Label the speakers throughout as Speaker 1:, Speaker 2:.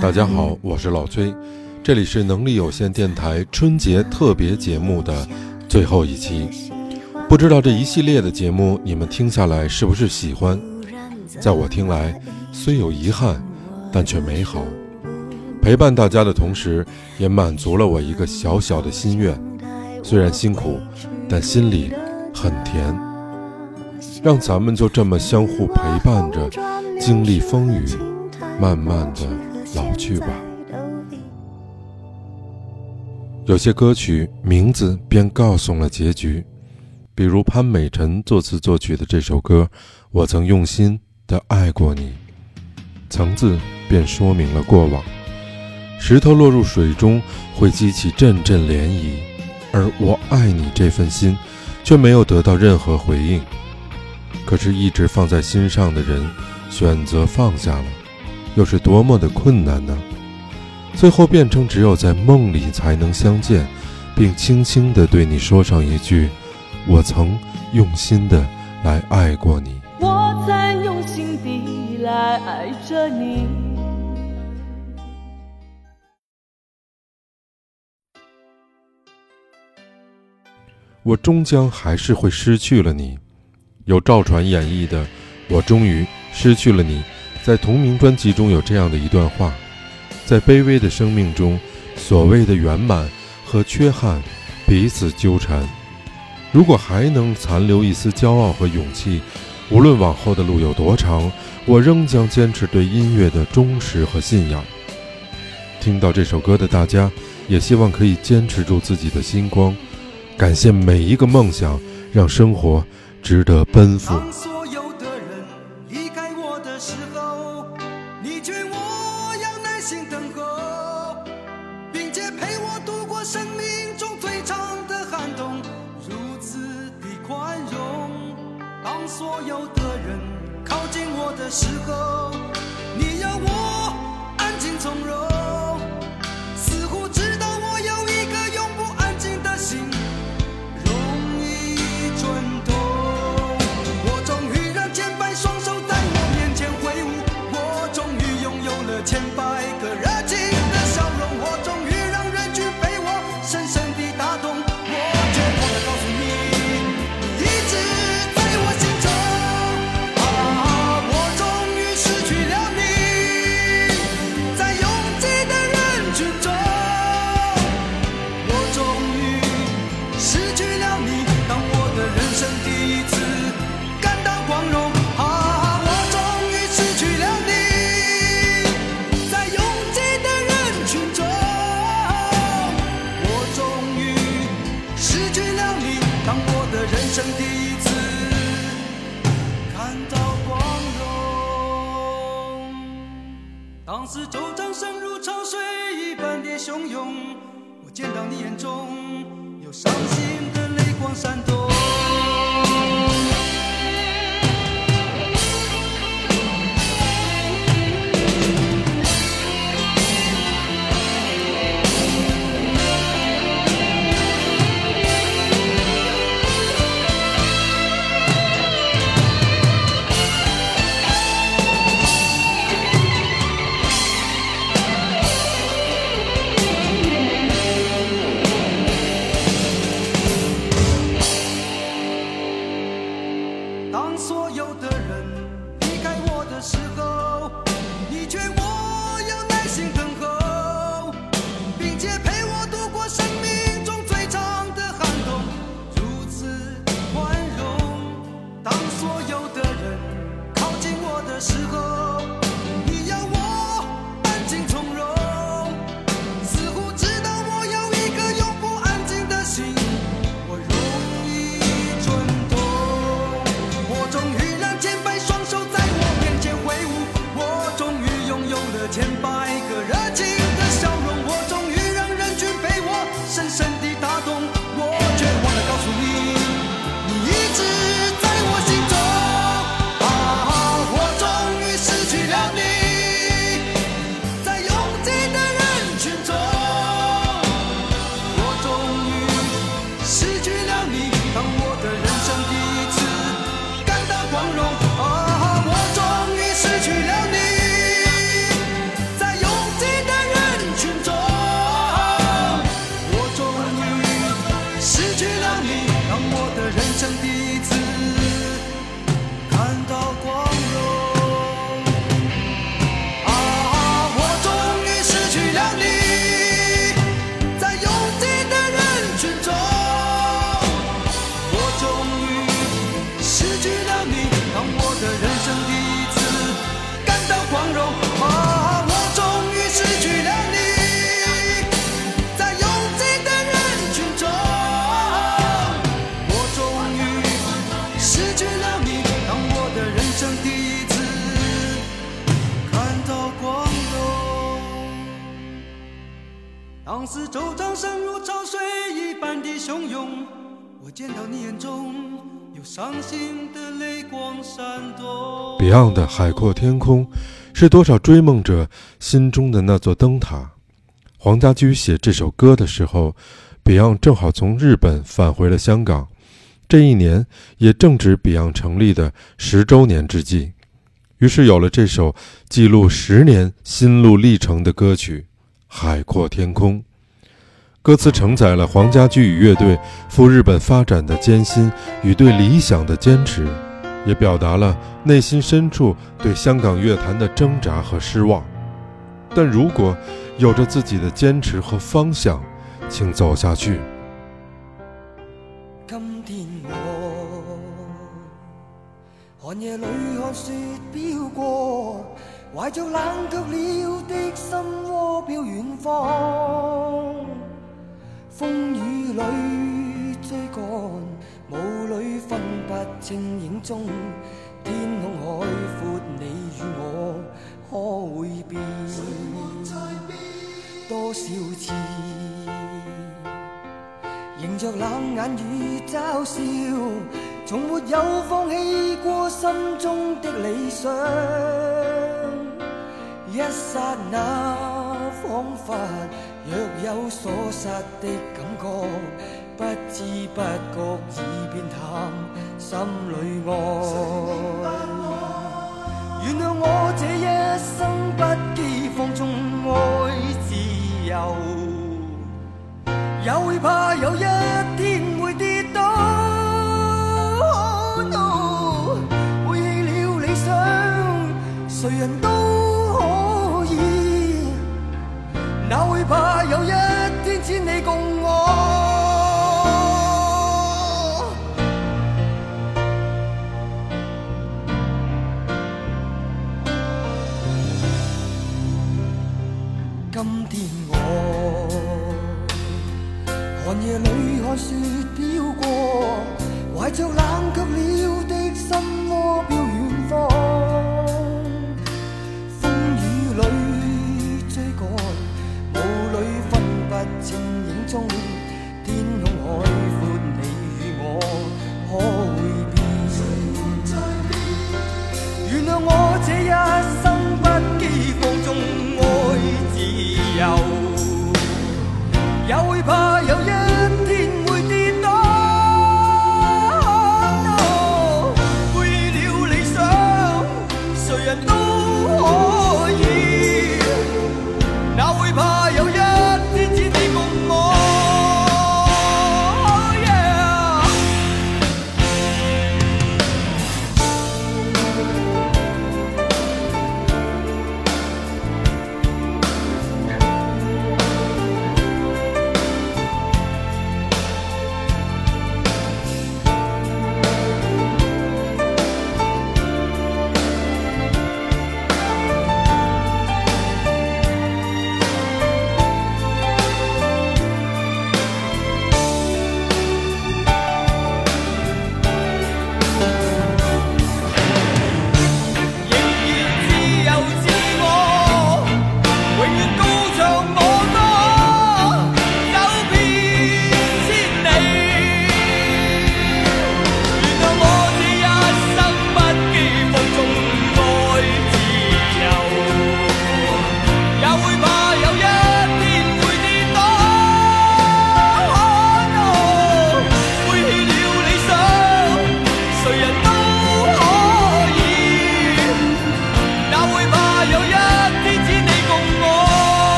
Speaker 1: 大家好，我是老崔，这里是能力有限电台春节特别节目的最后一期。不知道这一系列的节目你们听下来是不是喜欢？在我听来，虽有遗憾，但却美好。陪伴大家的同时，也满足了我一个小小的心愿。虽然辛苦，但心里很甜。让咱们就这么相互陪伴着，经历风雨，慢慢的。老去吧。有些歌曲名字便告诉了结局，比如潘美辰作词作曲的这首歌《我曾用心的爱过你》，层字便说明了过往。石头落入水中会激起阵阵涟漪，而我爱你这份心却没有得到任何回应。可是，一直放在心上的人选择放下了。又是多么的困难呢？最后变成只有在梦里才能相见，并轻轻地对你说上一句：“我曾用心的来爱过你。”
Speaker 2: 我曾用心地来爱着你。
Speaker 1: 我终将还是会失去了你。由赵传演绎的《我终于失去了你》。在同名专辑中有这样的一段话：在卑微的生命中，所谓的圆满和缺憾彼此纠缠。如果还能残留一丝骄傲和勇气，无论往后的路有多长，我仍将坚持对音乐的忠实和信仰。听到这首歌的大家，也希望可以坚持住自己的星光。感谢每一个梦想，让生活值得奔赴，
Speaker 3: 当所有的人离开我的时候，你劝我要耐心等候，并且陪我度过生命中最长的寒冬，如此的宽容，当所有的人靠近我的时候。千百当时周掌声如潮水一般的汹涌，我见到你眼中有伤心的泪光闪动。所有的人离开我的时候，你却。
Speaker 4: 往事周章声如潮水一般的汹涌，我见到你眼中有伤心的泪光闪动。
Speaker 1: Beyond 的《海阔天空》是多少追梦者心中的那座灯塔。黄家驹写这首歌的时候，Beyond 正好从日本返回了香港，这一年也正值 Beyond 成立的十周年之际，于是有了这首记录十年心路历程的歌曲《海阔天空》。歌词承载了黄家驹与乐队赴日本发展的艰辛与对理想的坚持，也表达了内心深处对香港乐坛的挣扎和失望。但如果有着自己的坚持和方向，请走下去。
Speaker 4: 今天我寒夜里看雪飘过，怀着冷却了的心窝飘远方。风雨里追赶，雾里分不清影踪。天空海阔，你与我可会变？多少次迎着冷眼与嘲笑，从没有放弃过心中的理想。一刹那，仿佛若有所失的感觉，不知不觉已变淡，心里爱。原谅我这一生不羁放纵爱自由，也会怕有一会怕有一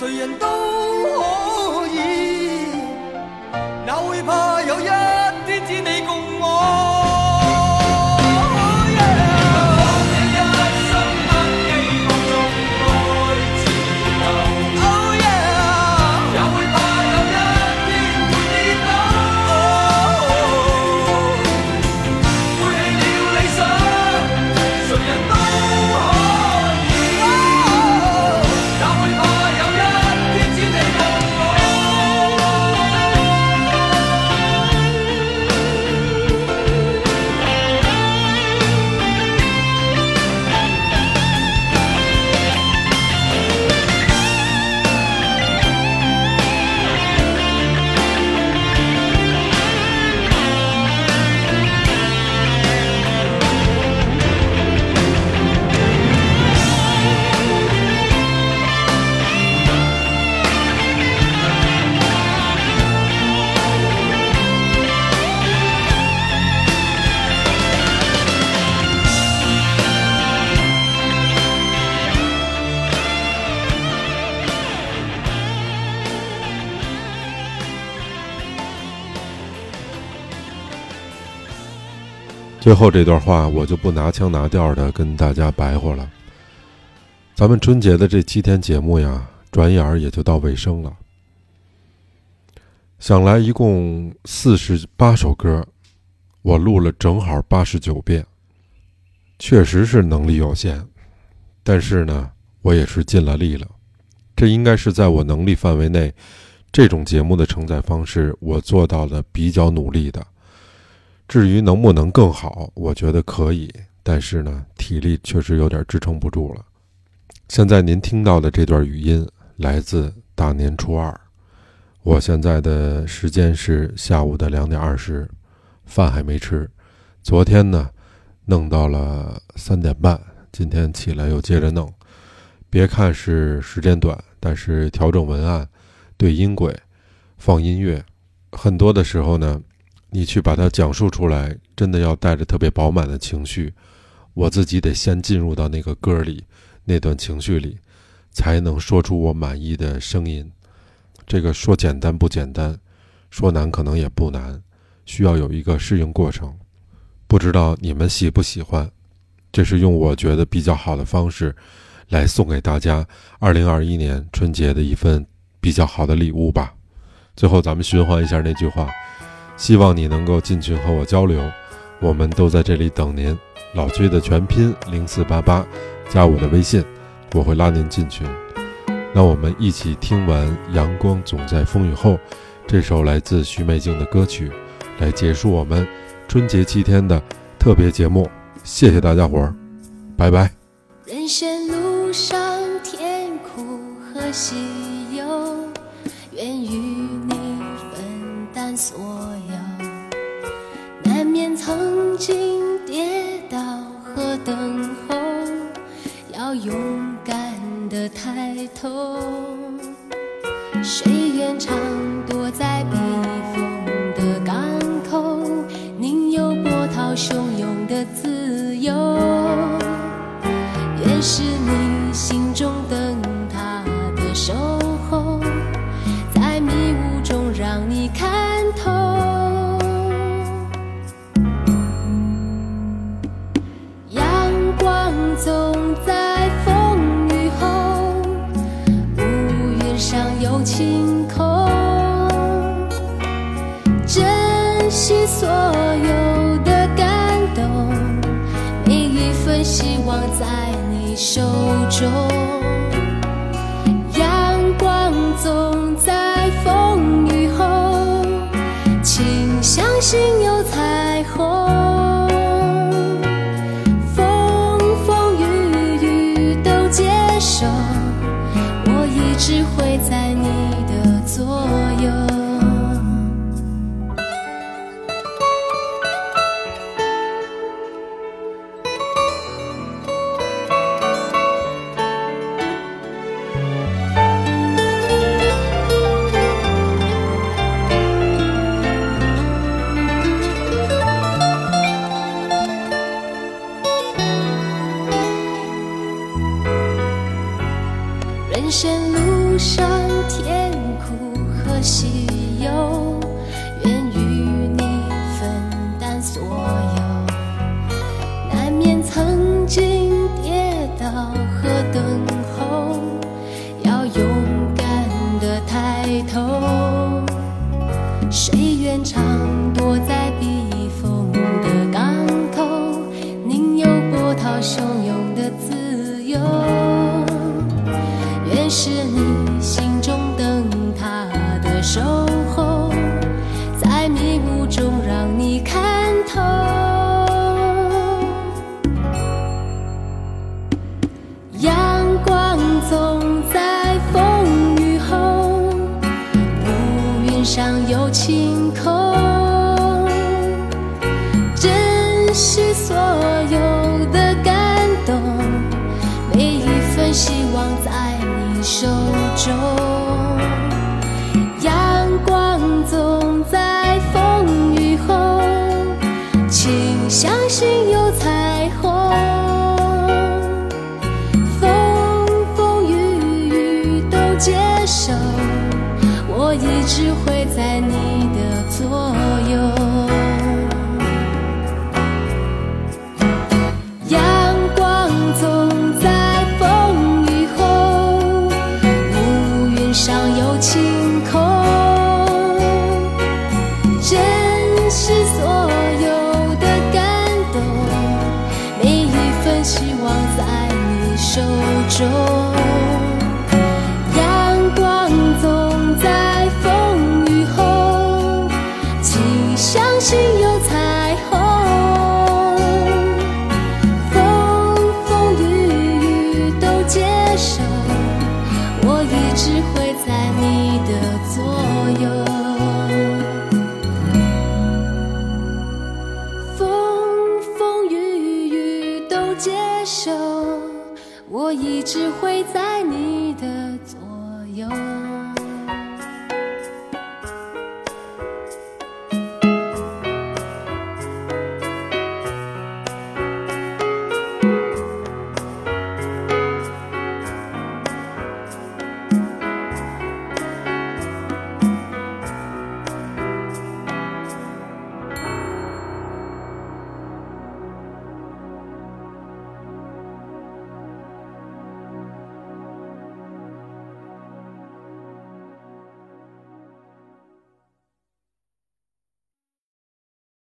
Speaker 4: 谁人都可
Speaker 1: 最后这段话我就不拿腔拿调的跟大家白话了。咱们春节的这七天节目呀，转眼儿也就到尾声了。想来一共四十八首歌，我录了正好八十九遍，确实是能力有限，但是呢，我也是尽了力了。这应该是在我能力范围内，这种节目的承载方式，我做到了比较努力的。至于能不能更好，我觉得可以，但是呢，体力确实有点支撑不住了。现在您听到的这段语音来自大年初二。我现在的时间是下午的两点二十，饭还没吃。昨天呢，弄到了三点半，今天起来又接着弄。别看是时间短，但是调整文案、对音轨、放音乐，很多的时候呢，你去把它讲述出来，真的要带着特别饱满的情绪。我自己得先进入到那个歌里，那段情绪里，才能说出我满意的声音。这个说简单不简单，说难可能也不难，需要有一个适应过程。不知道你们喜不喜欢？这是用我觉得比较好的方式，来送给大家二零二一年春节的一份比较好的礼物吧。最后，咱们循环一下那句话：希望你能够进群和我交流，我们都在这里等您。老崔的全拼零四八八，加我的微信，我会拉您进群。那我们一起听完《阳光总在风雨后》这首来自徐美静的歌曲，来结束我们春节七天的特别节目。谢谢大家伙儿，拜拜。
Speaker 2: 人生路上甜苦和喜忧，愿与你分担所。曾经跌倒和等候，要勇敢。的抬头，谁愿常躲在避风的港口？宁有波涛汹涌的自由。也是光总在风雨后，乌云上有。晴空，珍惜所有的感动，每一份希望在你手中。只会在你的左右。有只会在